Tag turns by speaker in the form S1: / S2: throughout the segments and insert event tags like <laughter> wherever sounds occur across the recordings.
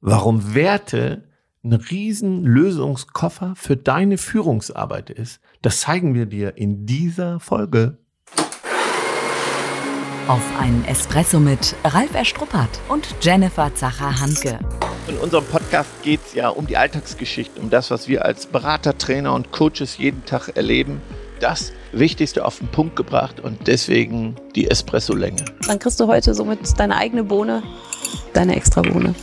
S1: warum Werte ein riesen Lösungskoffer für deine Führungsarbeit ist, das zeigen wir dir in dieser Folge.
S2: Auf einen Espresso mit Ralf Erstruppert und Jennifer Zacher-Hanke.
S1: In unserem Podcast geht es ja um die Alltagsgeschichte, um das, was wir als Berater, Trainer und Coaches jeden Tag erleben. Das Wichtigste auf den Punkt gebracht und deswegen die Espresso-Länge.
S3: Dann kriegst du heute somit deine eigene Bohne, deine extra Bohne.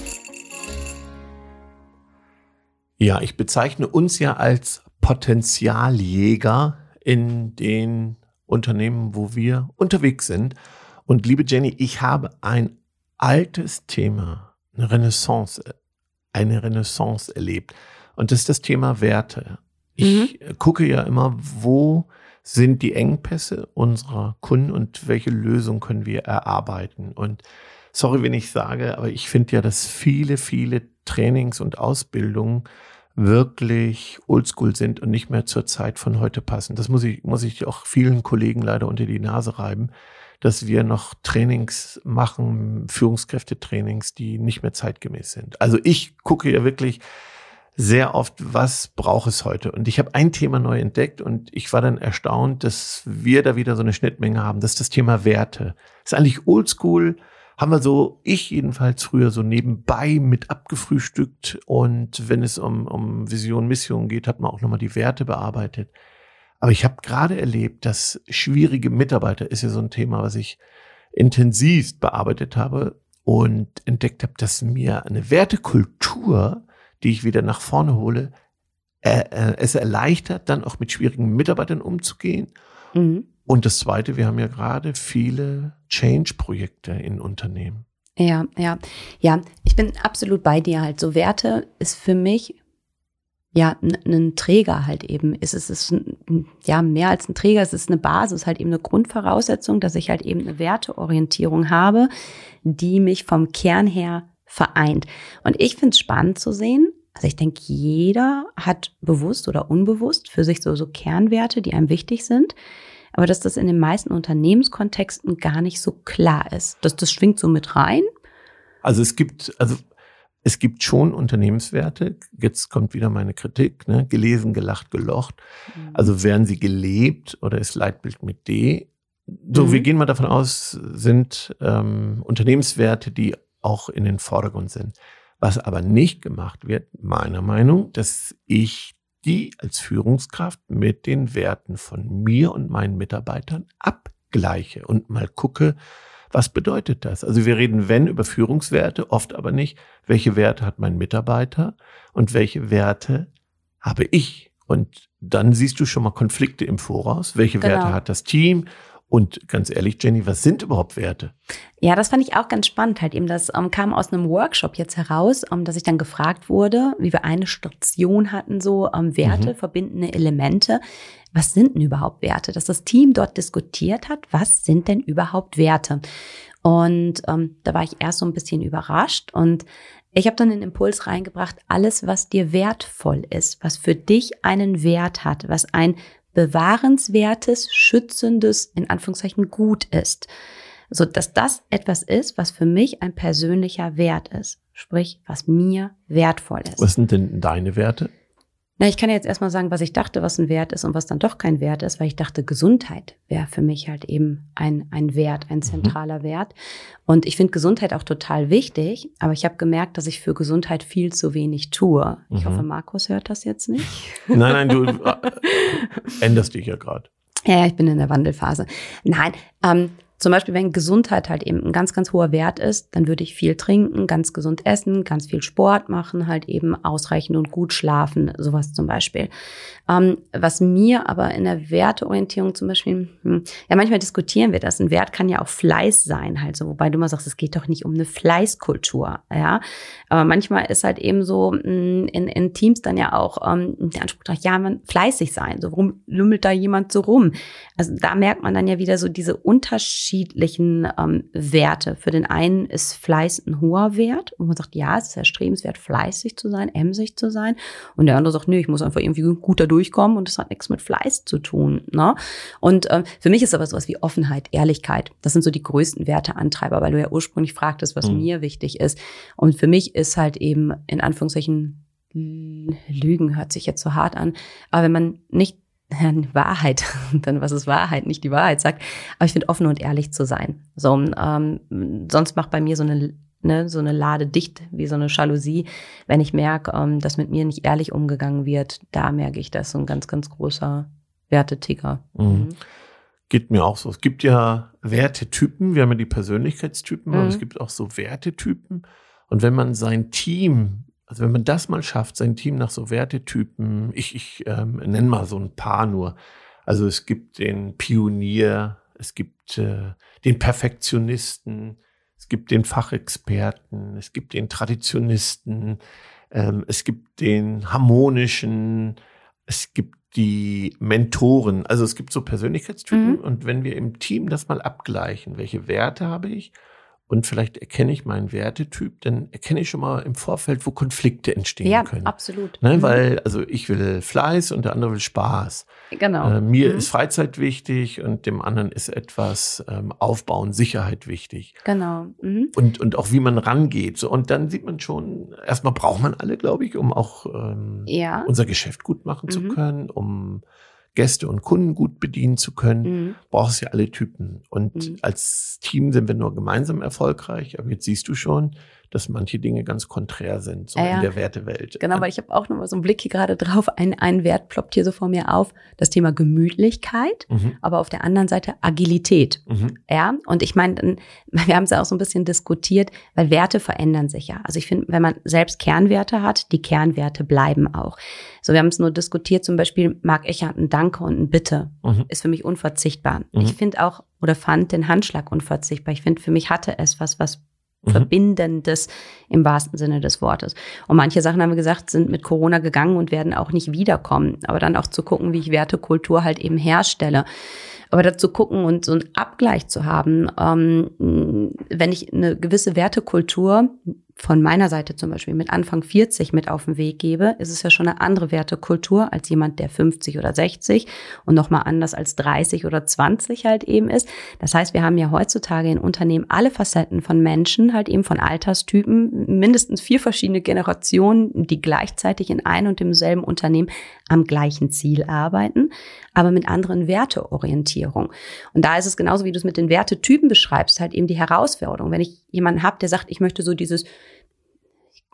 S1: Ja, ich bezeichne uns ja als Potenzialjäger in den Unternehmen, wo wir unterwegs sind. Und liebe Jenny, ich habe ein altes Thema, eine Renaissance, eine Renaissance erlebt. Und das ist das Thema Werte. Ich mhm. gucke ja immer, wo sind die Engpässe unserer Kunden und welche Lösung können wir erarbeiten. Und sorry, wenn ich sage, aber ich finde ja, dass viele, viele Trainings und Ausbildungen wirklich oldschool sind und nicht mehr zur Zeit von heute passen. Das muss ich, muss ich auch vielen Kollegen leider unter die Nase reiben, dass wir noch Trainings machen, Führungskräftetrainings, die nicht mehr zeitgemäß sind. Also ich gucke ja wirklich sehr oft, was braucht es heute? Und ich habe ein Thema neu entdeckt und ich war dann erstaunt, dass wir da wieder so eine Schnittmenge haben. Das ist das Thema Werte. Das ist eigentlich oldschool, haben wir so, ich jedenfalls früher so nebenbei mit abgefrühstückt. Und wenn es um, um Vision, Mission geht, hat man auch nochmal die Werte bearbeitet. Aber ich habe gerade erlebt, dass schwierige Mitarbeiter ist ja so ein Thema, was ich intensivst bearbeitet habe und entdeckt habe, dass mir eine Wertekultur, die ich wieder nach vorne hole, äh, äh, es erleichtert, dann auch mit schwierigen Mitarbeitern umzugehen. Mhm. Und das Zweite, wir haben ja gerade viele Change-Projekte in Unternehmen.
S3: Ja, ja, ja. Ich bin absolut bei dir halt. So Werte ist für mich ja ein Träger halt eben. Es ist, es ist ja mehr als ein Träger. Es ist eine Basis, halt eben eine Grundvoraussetzung, dass ich halt eben eine Werteorientierung habe, die mich vom Kern her vereint. Und ich finde es spannend zu sehen. Also ich denke, jeder hat bewusst oder unbewusst für sich so, so Kernwerte, die einem wichtig sind aber dass das in den meisten Unternehmenskontexten gar nicht so klar ist. Das, das schwingt so mit rein.
S1: Also es gibt, also es gibt schon Unternehmenswerte. Jetzt kommt wieder meine Kritik, ne? gelesen, gelacht, gelocht. Mhm. Also werden sie gelebt oder ist Leitbild mit D? So, mhm. wir gehen mal davon aus, sind ähm, Unternehmenswerte, die auch in den Vordergrund sind. Was aber nicht gemacht wird, meiner Meinung, dass ich die als Führungskraft mit den Werten von mir und meinen Mitarbeitern abgleiche und mal gucke, was bedeutet das? Also wir reden, wenn, über Führungswerte, oft aber nicht, welche Werte hat mein Mitarbeiter und welche Werte habe ich? Und dann siehst du schon mal Konflikte im Voraus. Welche genau. Werte hat das Team? Und ganz ehrlich, Jenny, was sind überhaupt Werte?
S3: Ja, das fand ich auch ganz spannend. Halt eben, das ähm, kam aus einem Workshop jetzt heraus, ähm, dass ich dann gefragt wurde, wie wir eine Station hatten, so ähm, Werte, mhm. verbindende Elemente. Was sind denn überhaupt Werte? Dass das Team dort diskutiert hat, was sind denn überhaupt Werte? Und ähm, da war ich erst so ein bisschen überrascht und ich habe dann den Impuls reingebracht, alles, was dir wertvoll ist, was für dich einen Wert hat, was ein bewahrenswertes, schützendes, in Anführungszeichen gut ist. So dass das etwas ist, was für mich ein persönlicher Wert ist. Sprich, was mir wertvoll ist.
S1: Was sind denn deine Werte?
S3: Na, ich kann jetzt erstmal sagen, was ich dachte, was ein Wert ist und was dann doch kein Wert ist, weil ich dachte, Gesundheit wäre für mich halt eben ein, ein Wert, ein mhm. zentraler mhm. Wert. Und ich finde Gesundheit auch total wichtig, aber ich habe gemerkt, dass ich für Gesundheit viel zu wenig tue. Ich mhm. hoffe, Markus hört das jetzt nicht. <laughs>
S1: Nein, nein, du äh, änderst dich ja gerade.
S3: Ja, ich bin in der Wandelphase. Nein, ähm, zum Beispiel, wenn Gesundheit halt eben ein ganz, ganz hoher Wert ist, dann würde ich viel trinken, ganz gesund essen, ganz viel Sport machen, halt eben ausreichend und gut schlafen, sowas zum Beispiel. Ähm, was mir aber in der Werteorientierung zum Beispiel, hm, ja, manchmal diskutieren wir das. Ein Wert kann ja auch Fleiß sein, halt so, wobei du mal sagst, es geht doch nicht um eine Fleißkultur, ja. Aber manchmal ist halt eben so hm, in, in Teams dann ja auch ähm, der Anspruch, ja, man fleißig sein. So, warum lümmelt da jemand so rum? Also da merkt man dann ja wieder so diese Unterschiede unterschiedlichen ähm, Werte. Für den einen ist Fleiß ein hoher Wert und man sagt, ja, es ist erstrebenswert, fleißig zu sein, emsig zu sein. Und der andere sagt, nee, ich muss einfach irgendwie gut da durchkommen und das hat nichts mit Fleiß zu tun. Ne? Und ähm, für mich ist aber sowas wie Offenheit, Ehrlichkeit. Das sind so die größten Werteantreiber, weil du ja ursprünglich fragtest, was mhm. mir wichtig ist. Und für mich ist halt eben in Anführungszeichen Lügen hört sich jetzt so hart an. Aber wenn man nicht <laughs> Wahrheit, <laughs> dann was ist Wahrheit, nicht die Wahrheit sagt. Aber ich finde offen und ehrlich zu sein. So, ähm, sonst macht bei mir so eine ne, so eine Lade dicht wie so eine Jalousie. Wenn ich merke, ähm, dass mit mir nicht ehrlich umgegangen wird, da merke ich, das so ein ganz, ganz großer Werteticker. Mhm.
S1: Mhm. Geht mir auch so. Es gibt ja Wertetypen. Wir haben ja die Persönlichkeitstypen, mhm. aber es gibt auch so Wertetypen. Und wenn man sein Team also wenn man das mal schafft, sein Team nach so Wertetypen, ich, ich ähm, nenne mal so ein paar nur. Also es gibt den Pionier, es gibt äh, den Perfektionisten, es gibt den Fachexperten, es gibt den Traditionisten, ähm, es gibt den harmonischen, es gibt die Mentoren. Also es gibt so Persönlichkeitstypen mhm. und wenn wir im Team das mal abgleichen, welche Werte habe ich und vielleicht erkenne ich meinen Wertetyp, dann erkenne ich schon mal im Vorfeld, wo Konflikte entstehen
S3: ja,
S1: können.
S3: Ja, absolut.
S1: Ne, mhm. Weil, also ich will Fleiß und der andere will Spaß.
S3: Genau.
S1: Äh, mir mhm. ist Freizeit wichtig und dem anderen ist etwas ähm, Aufbauen, Sicherheit wichtig.
S3: Genau.
S1: Mhm. Und, und auch wie man rangeht. So, und dann sieht man schon, erstmal braucht man alle, glaube ich, um auch ähm, ja. unser Geschäft gut machen zu mhm. können, um Gäste und Kunden gut bedienen zu können, mhm. brauchst du ja alle Typen. Und mhm. als Team sind wir nur gemeinsam erfolgreich. Aber jetzt siehst du schon, dass manche Dinge ganz konträr sind, so ja, in der Wertewelt.
S3: Genau, weil ich habe auch noch mal so einen Blick hier gerade drauf. Ein, ein Wert ploppt hier so vor mir auf, das Thema Gemütlichkeit, mhm. aber auf der anderen Seite Agilität. Mhm. Ja, und ich meine, <laughs> wir haben es ja auch so ein bisschen diskutiert, weil Werte verändern sich ja. Also ich finde, wenn man selbst Kernwerte hat, die Kernwerte bleiben auch. So, wir haben es nur diskutiert, zum Beispiel mag ich ja ein Danke und ein Bitte. Mhm. Ist für mich unverzichtbar. Mhm. Ich finde auch oder fand den Handschlag unverzichtbar. Ich finde, für mich hatte es was, was Mhm. Verbindendes im wahrsten Sinne des Wortes. Und manche Sachen haben wir gesagt, sind mit Corona gegangen und werden auch nicht wiederkommen. Aber dann auch zu gucken, wie ich Wertekultur halt eben herstelle. Aber dazu gucken und so einen Abgleich zu haben, ähm, wenn ich eine gewisse Wertekultur von meiner Seite zum Beispiel mit Anfang 40 mit auf den Weg gebe, ist es ja schon eine andere Wertekultur als jemand, der 50 oder 60 und nochmal anders als 30 oder 20 halt eben ist. Das heißt, wir haben ja heutzutage in Unternehmen alle Facetten von Menschen, halt eben von Alterstypen, mindestens vier verschiedene Generationen, die gleichzeitig in ein und demselben Unternehmen am gleichen Ziel arbeiten, aber mit anderen Werteorientierung. Und da ist es genauso, wie du es mit den Wertetypen beschreibst, halt eben die Herausforderung. Wenn ich jemanden habe, der sagt, ich möchte so dieses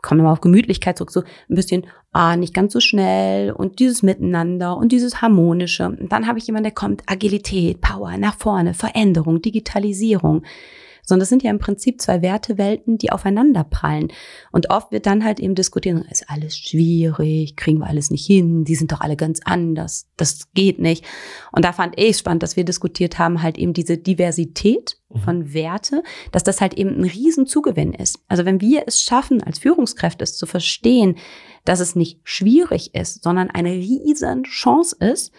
S3: komme nochmal auf Gemütlichkeit zurück, so ein bisschen, ah, nicht ganz so schnell und dieses Miteinander und dieses Harmonische. Und dann habe ich jemanden, der kommt, Agilität, Power, nach vorne, Veränderung, Digitalisierung sondern das sind ja im Prinzip zwei Wertewelten, die aufeinander prallen. Und oft wird dann halt eben diskutiert, ist alles schwierig, kriegen wir alles nicht hin, die sind doch alle ganz anders, das geht nicht. Und da fand ich spannend, dass wir diskutiert haben, halt eben diese Diversität mhm. von Werte, dass das halt eben ein Riesenzugewinn ist. Also wenn wir es schaffen, als Führungskräfte es zu verstehen, dass es nicht schwierig ist, sondern eine riesen Chance ist,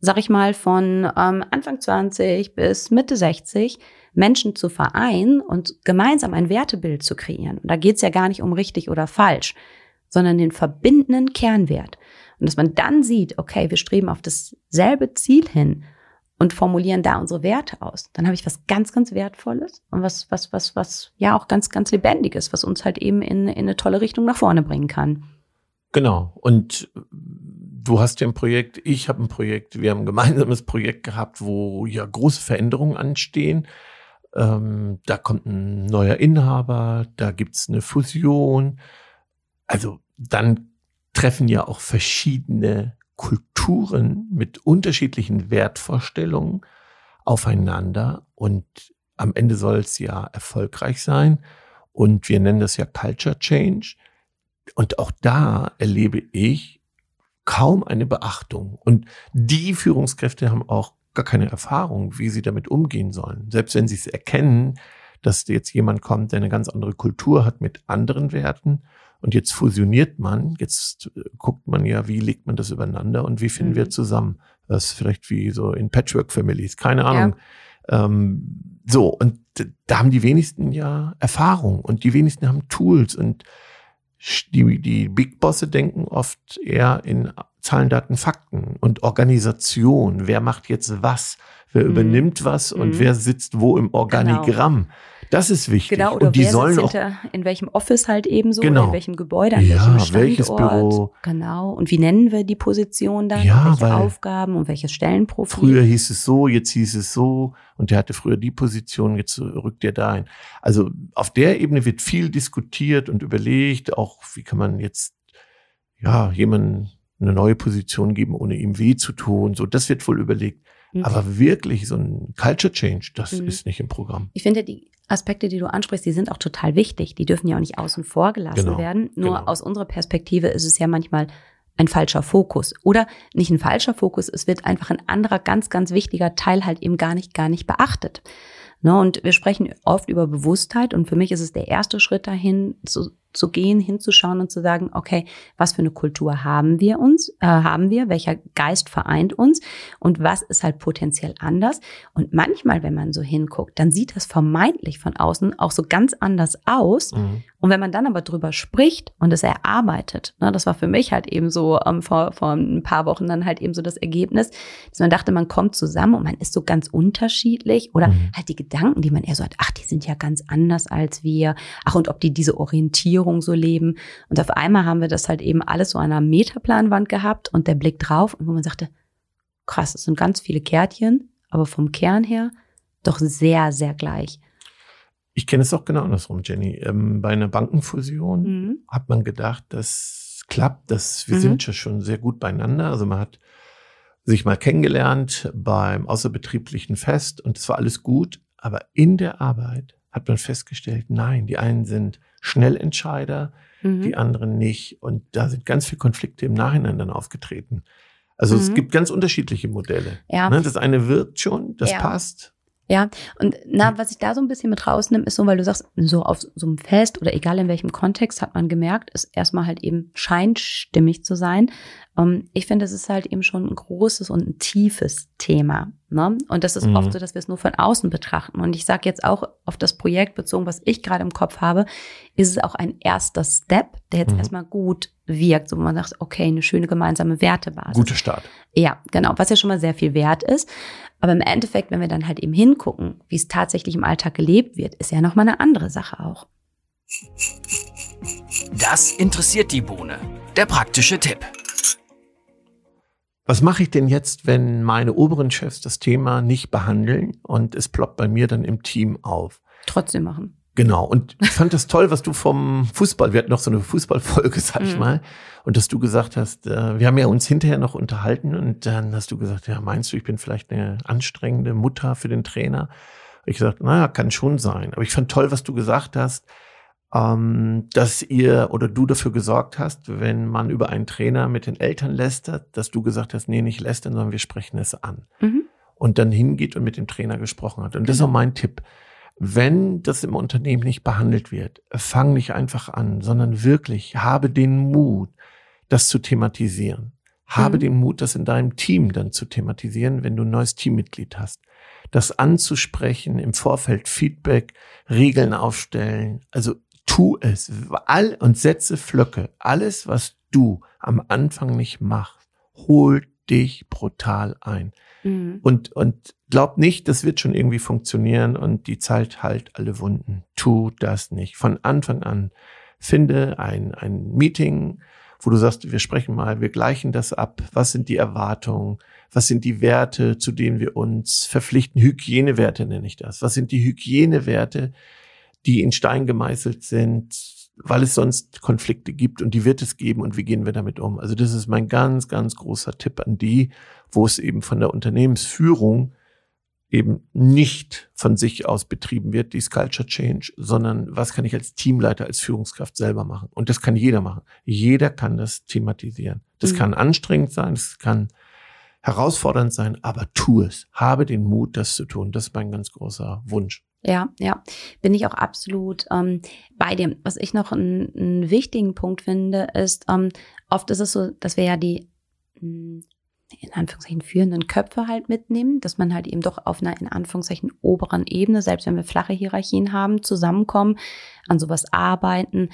S3: sag ich mal, von ähm, Anfang 20 bis Mitte 60, Menschen zu vereinen und gemeinsam ein Wertebild zu kreieren. Und da geht es ja gar nicht um richtig oder falsch, sondern den verbindenden Kernwert. Und dass man dann sieht, okay, wir streben auf dasselbe Ziel hin und formulieren da unsere Werte aus. Dann habe ich was ganz, ganz Wertvolles und was, was, was, was ja auch ganz, ganz Lebendiges, was uns halt eben in, in eine tolle Richtung nach vorne bringen kann.
S1: Genau. Und du hast ja ein Projekt, ich habe ein Projekt, wir haben ein gemeinsames Projekt gehabt, wo ja große Veränderungen anstehen. Ähm, da kommt ein neuer Inhaber, da gibt's eine Fusion. Also dann treffen ja auch verschiedene Kulturen mit unterschiedlichen Wertvorstellungen aufeinander und am Ende soll es ja erfolgreich sein und wir nennen das ja Culture Change. Und auch da erlebe ich kaum eine Beachtung. Und die Führungskräfte haben auch gar keine Erfahrung, wie sie damit umgehen sollen. Selbst wenn sie es erkennen, dass jetzt jemand kommt, der eine ganz andere Kultur hat mit anderen Werten und jetzt fusioniert man, jetzt äh, guckt man ja, wie legt man das übereinander und wie finden mhm. wir zusammen. Das ist vielleicht wie so in Patchwork Families, keine Ahnung. Ähm, so, und da haben die wenigsten ja Erfahrung und die wenigsten haben Tools und die, die Big Bosse denken oft eher in Zahlen, Daten, Fakten und Organisation. Wer macht jetzt was? Wer mhm. übernimmt was und mhm. wer sitzt wo im Organigramm? Genau. Das ist wichtig.
S3: Genau, oder
S1: und die
S3: wer
S1: sollen
S3: auch hinter, in welchem Office halt eben so, genau. in welchem Gebäude, an ja, welchem Standort. Welches Büro. Genau. Und wie nennen wir die Position dann? Ja, welche Aufgaben und welches Stellenprofil?
S1: Früher hieß es so, jetzt hieß es so und der hatte früher die Position, jetzt rückt der da ein. Also auf der Ebene wird viel diskutiert und überlegt, auch wie kann man jetzt ja jemanden eine neue Position geben, ohne ihm weh zu tun. So, das wird wohl überlegt. Mhm. Aber wirklich so ein Culture Change, das mhm. ist nicht im Programm.
S3: Ich finde, die Aspekte, die du ansprichst, die sind auch total wichtig. Die dürfen ja auch nicht außen vor gelassen genau. werden. Nur genau. aus unserer Perspektive ist es ja manchmal ein falscher Fokus. Oder nicht ein falscher Fokus, es wird einfach ein anderer ganz, ganz wichtiger Teil halt eben gar nicht, gar nicht beachtet. Ne, und wir sprechen oft über Bewusstheit und für mich ist es der erste Schritt dahin, zu, zu gehen, hinzuschauen und zu sagen, okay, was für eine Kultur haben wir uns, äh, haben wir, welcher Geist vereint uns und was ist halt potenziell anders. Und manchmal, wenn man so hinguckt, dann sieht das vermeintlich von außen auch so ganz anders aus. Mhm. Und wenn man dann aber drüber spricht und es erarbeitet, ne, das war für mich halt eben so ähm, vor, vor ein paar Wochen dann halt eben so das Ergebnis, dass man dachte, man kommt zusammen und man ist so ganz unterschiedlich oder mhm. halt die Gedanken, die man eher so hat, ach, die sind ja ganz anders als wir, ach, und ob die diese Orientierung so leben. Und auf einmal haben wir das halt eben alles so an einer Metaplanwand gehabt und der Blick drauf und wo man sagte, krass, es sind ganz viele Kärtchen, aber vom Kern her doch sehr, sehr gleich.
S1: Ich kenne es auch genau andersrum, Jenny. Ähm, bei einer Bankenfusion mhm. hat man gedacht, das klappt, dass wir mhm. sind ja schon sehr gut beieinander. Also man hat sich mal kennengelernt beim außerbetrieblichen Fest und es war alles gut. Aber in der Arbeit hat man festgestellt, nein, die einen sind Schnellentscheider, mhm. die anderen nicht. Und da sind ganz viele Konflikte im Nachhinein dann aufgetreten. Also es mhm. gibt ganz unterschiedliche Modelle. Ja. Ne, das eine wirkt schon, das ja. passt.
S3: Ja, und na, hm. was ich da so ein bisschen mit rausnehme, ist so, weil du sagst, so auf so einem Fest oder egal in welchem Kontext hat man gemerkt, ist erstmal halt eben scheint stimmig zu sein. Um, ähm, ich finde, es ist halt eben schon ein großes und ein tiefes Thema. Ne? Und das ist mhm. oft so, dass wir es nur von außen betrachten. Und ich sage jetzt auch auf das Projekt bezogen, was ich gerade im Kopf habe, ist es auch ein erster Step, der jetzt mhm. erstmal gut wirkt, so wo man sagt, okay, eine schöne gemeinsame Wertebasis.
S1: Guter Start.
S3: Ja, genau, was ja schon mal sehr viel wert ist. Aber im Endeffekt, wenn wir dann halt eben hingucken, wie es tatsächlich im Alltag gelebt wird, ist ja nochmal eine andere Sache auch.
S4: Das interessiert die Bohne. Der praktische Tipp.
S1: Was mache ich denn jetzt, wenn meine oberen Chefs das Thema nicht behandeln und es ploppt bei mir dann im Team auf?
S3: Trotzdem machen.
S1: Genau. Und ich fand das toll, was du vom Fußball, wir hatten noch so eine Fußballfolge, sag ich mhm. mal, und dass du gesagt hast, äh, wir haben ja uns hinterher noch unterhalten und dann hast du gesagt, ja, meinst du, ich bin vielleicht eine anstrengende Mutter für den Trainer? Ich gesagt, naja, kann schon sein. Aber ich fand toll, was du gesagt hast, ähm, dass ihr oder du dafür gesorgt hast, wenn man über einen Trainer mit den Eltern lästert, dass du gesagt hast, nee, nicht lästern, sondern wir sprechen es an. Mhm. Und dann hingeht und mit dem Trainer gesprochen hat. Und genau. das ist auch mein Tipp wenn das im Unternehmen nicht behandelt wird, fang nicht einfach an, sondern wirklich habe den Mut, das zu thematisieren. Habe mhm. den Mut, das in deinem Team dann zu thematisieren, wenn du ein neues Teammitglied hast. Das anzusprechen, im Vorfeld Feedback, Regeln aufstellen. Also tu es. All und setze Flöcke. Alles, was du am Anfang nicht machst, hol dich brutal ein. Mhm. Und, und glaub nicht, das wird schon irgendwie funktionieren und die Zeit halt alle Wunden. Tu das nicht. Von Anfang an finde ein, ein Meeting, wo du sagst, wir sprechen mal, wir gleichen das ab. Was sind die Erwartungen? Was sind die Werte, zu denen wir uns verpflichten? Hygienewerte nenne ich das. Was sind die Hygienewerte, die in Stein gemeißelt sind? Weil es sonst Konflikte gibt und die wird es geben und wie gehen wir damit um? Also das ist mein ganz, ganz großer Tipp an die, wo es eben von der Unternehmensführung eben nicht von sich aus betrieben wird, dies Culture Change, sondern was kann ich als Teamleiter, als Führungskraft selber machen? Und das kann jeder machen. Jeder kann das thematisieren. Das mhm. kann anstrengend sein, das kann herausfordernd sein, aber tu es. Habe den Mut, das zu tun. Das ist mein ganz großer Wunsch.
S3: Ja, ja, bin ich auch absolut ähm, bei dem. Was ich noch einen, einen wichtigen Punkt finde, ist, ähm, oft ist es so, dass wir ja die mh, hm, in Anführungszeichen führenden Köpfe halt mitnehmen, dass man halt eben doch auf einer in Anführungszeichen oberen Ebene, selbst wenn wir flache Hierarchien haben, zusammenkommen, an sowas arbeiten.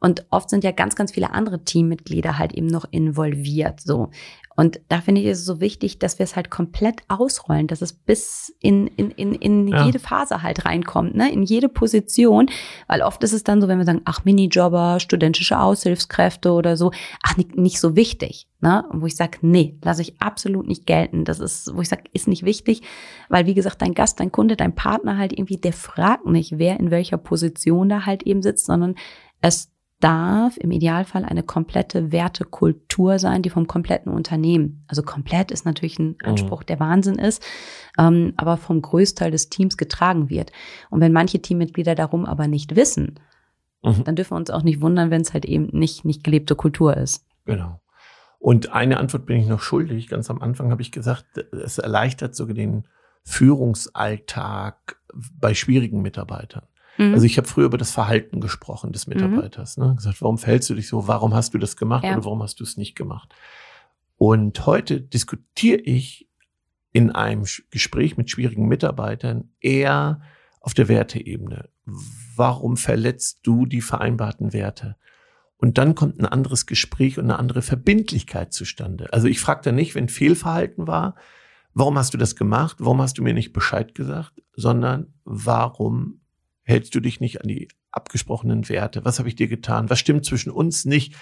S3: Und oft sind ja ganz, ganz viele andere Teammitglieder halt eben noch involviert, so. Und da finde ich es so wichtig, dass wir es halt komplett ausrollen, dass es bis in, in, in, in ja. jede Phase halt reinkommt, ne? in jede Position. Weil oft ist es dann so, wenn wir sagen, ach, Minijobber, studentische Aushilfskräfte oder so, ach, nicht, nicht so wichtig. Ne? Und wo ich sage, nee, lasse ich absolut nicht gelten. Das ist, wo ich sage, ist nicht wichtig, weil wie gesagt, dein Gast, dein Kunde, dein Partner halt irgendwie, der fragt nicht, wer in welcher Position da halt eben sitzt, sondern es darf im Idealfall eine komplette Wertekultur sein, die vom kompletten Unternehmen, also komplett ist natürlich ein mhm. Anspruch, der Wahnsinn ist, ähm, aber vom Größteil des Teams getragen wird. Und wenn manche Teammitglieder darum aber nicht wissen, mhm. dann dürfen wir uns auch nicht wundern, wenn es halt eben nicht, nicht gelebte Kultur ist.
S1: Genau. Und eine Antwort bin ich noch schuldig. Ganz am Anfang habe ich gesagt, es erleichtert sogar den Führungsalltag bei schwierigen Mitarbeitern. Mhm. Also ich habe früher über das Verhalten gesprochen des mhm. Mitarbeiters. Mhm. Ne? Gesagt, warum fällst du dich so? Warum hast du das gemacht ja. oder warum hast du es nicht gemacht? Und heute diskutiere ich in einem Gespräch mit schwierigen Mitarbeitern eher auf der Werteebene. Warum verletzt du die vereinbarten Werte? Und dann kommt ein anderes Gespräch und eine andere Verbindlichkeit zustande. Also ich frage da nicht, wenn Fehlverhalten war, warum hast du das gemacht? Warum hast du mir nicht Bescheid gesagt? Sondern warum hältst du dich nicht an die abgesprochenen Werte? Was habe ich dir getan? Was stimmt zwischen uns nicht?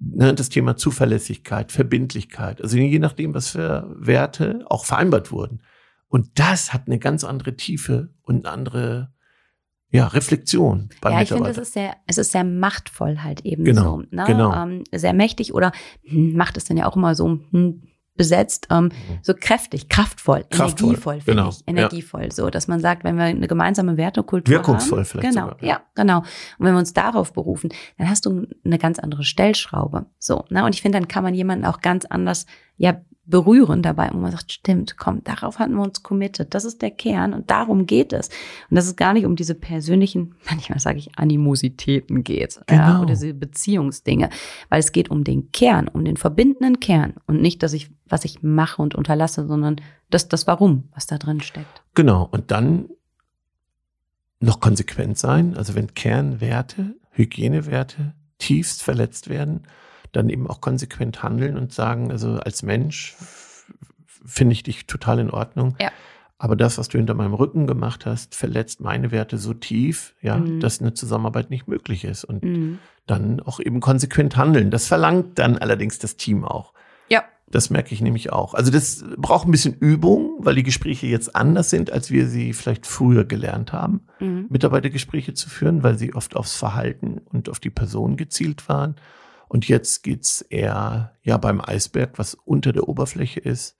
S1: Ne, das Thema Zuverlässigkeit, Verbindlichkeit, also je nachdem, was für Werte auch vereinbart wurden. Und das hat eine ganz andere Tiefe und eine andere ja, Reflexion
S3: beim Ja, ich finde, es ist sehr, es ist sehr machtvoll halt eben genau, so. Ne? Genau. Ähm, sehr mächtig oder hm, macht es dann ja auch immer so, hm, besetzt, ähm, mhm. so kräftig, kraftvoll, kraftvoll energievoll, genau. ich, energievoll, ja. so, dass man sagt, wenn wir eine gemeinsame Wertekultur
S1: Wirkungsvoll
S3: haben,
S1: vielleicht
S3: genau,
S1: sogar,
S3: ja. ja. genau, und wenn wir uns darauf berufen, dann hast du eine ganz andere Stellschraube, so, ne, und ich finde, dann kann man jemanden auch ganz anders, ja, berühren dabei, wo man sagt, stimmt, komm, darauf hatten wir uns committed. Das ist der Kern und darum geht es. Und dass es gar nicht um diese persönlichen, <laughs> manchmal sage ich, Animositäten geht genau. ja, oder diese Beziehungsdinge, weil es geht um den Kern, um den verbindenden Kern und nicht, dass ich, was ich mache und unterlasse, sondern das, das Warum, was da drin steckt.
S1: Genau. Und dann noch konsequent sein. Also wenn Kernwerte, Hygienewerte tiefst verletzt werden, dann eben auch konsequent handeln und sagen, also als Mensch finde ich dich total in Ordnung. Ja. Aber das, was du hinter meinem Rücken gemacht hast, verletzt meine Werte so tief, ja, mhm. dass eine Zusammenarbeit nicht möglich ist. Und mhm. dann auch eben konsequent handeln. Das verlangt dann allerdings das Team auch.
S3: Ja.
S1: Das merke ich nämlich auch. Also das braucht ein bisschen Übung, weil die Gespräche jetzt anders sind, als wir sie vielleicht früher gelernt haben, mhm. Mitarbeitergespräche zu führen, weil sie oft aufs Verhalten und auf die Person gezielt waren. Und jetzt geht's eher ja beim Eisberg, was unter der Oberfläche ist,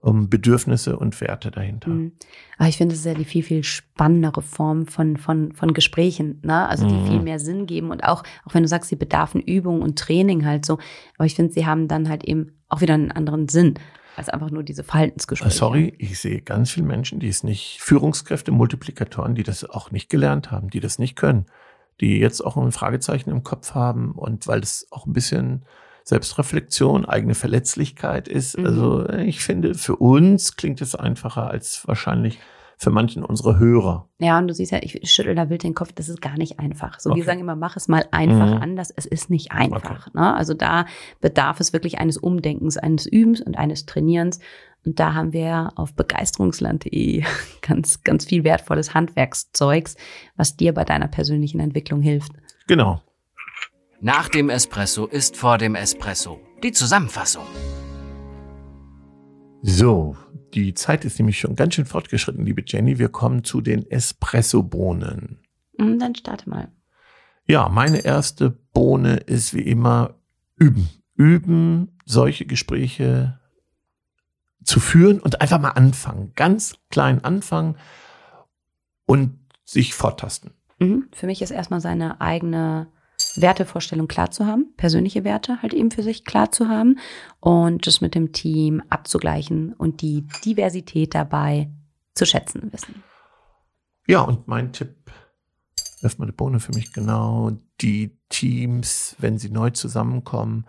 S1: um Bedürfnisse und Werte dahinter. Mhm.
S3: Aber ich finde, es ist ja die viel, viel spannendere Form von, von, von Gesprächen, ne? Also die mhm. viel mehr Sinn geben und auch, auch wenn du sagst, sie bedarfen Übung und Training halt so. Aber ich finde, sie haben dann halt eben auch wieder einen anderen Sinn als einfach nur diese Verhaltensgespräche.
S1: Sorry, ich sehe ganz viele Menschen, die es nicht, Führungskräfte, Multiplikatoren, die das auch nicht gelernt haben, die das nicht können die jetzt auch ein Fragezeichen im Kopf haben und weil es auch ein bisschen Selbstreflexion, eigene Verletzlichkeit ist. Mhm. Also ich finde, für uns klingt es einfacher als wahrscheinlich für manchen unserer Hörer.
S3: Ja, und du siehst ja, ich schüttel da wild den Kopf, das ist gar nicht einfach. So, okay. wir sagen immer, mach es mal einfach mhm. anders. Es ist nicht einfach. Okay. Ne? Also da bedarf es wirklich eines Umdenkens, eines Übens und eines Trainierens. Und da haben wir auf begeisterungsland.de <laughs> ganz, ganz viel wertvolles Handwerkszeugs, was dir bei deiner persönlichen Entwicklung hilft.
S1: Genau.
S4: Nach dem Espresso ist vor dem Espresso. Die Zusammenfassung.
S1: So, die Zeit ist nämlich schon ganz schön fortgeschritten, liebe Jenny. Wir kommen zu den Espresso-Bohnen.
S3: Mhm, dann starte mal.
S1: Ja, meine erste Bohne ist wie immer üben. Üben, solche Gespräche zu führen und einfach mal anfangen. Ganz klein anfangen und sich vortasten.
S3: Mhm. Für mich ist erstmal seine eigene Wertevorstellung klar zu haben, persönliche Werte halt eben für sich klar zu haben und das mit dem Team abzugleichen und die Diversität dabei zu schätzen wissen.
S1: Ja, und mein Tipp, mal die Bohne für mich genau, die Teams, wenn sie neu zusammenkommen,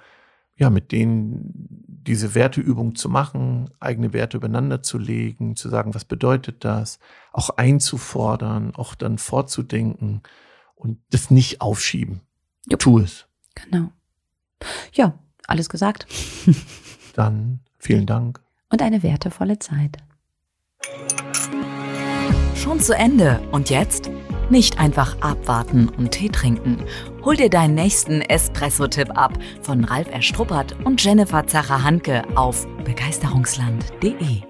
S1: ja, mit denen diese Werteübung zu machen, eigene Werte übereinander zu legen, zu sagen, was bedeutet das, auch einzufordern, auch dann vorzudenken und das nicht aufschieben.
S3: Jupp.
S1: Tu es.
S3: Genau. Ja, alles gesagt. <laughs>
S1: Dann vielen Dank.
S3: Und eine wertevolle Zeit.
S2: Schon zu Ende. Und jetzt? Nicht einfach abwarten und Tee trinken. Hol dir deinen nächsten Espresso-Tipp ab von Ralf Erstruppert und Jennifer Zacher-Hanke auf begeisterungsland.de.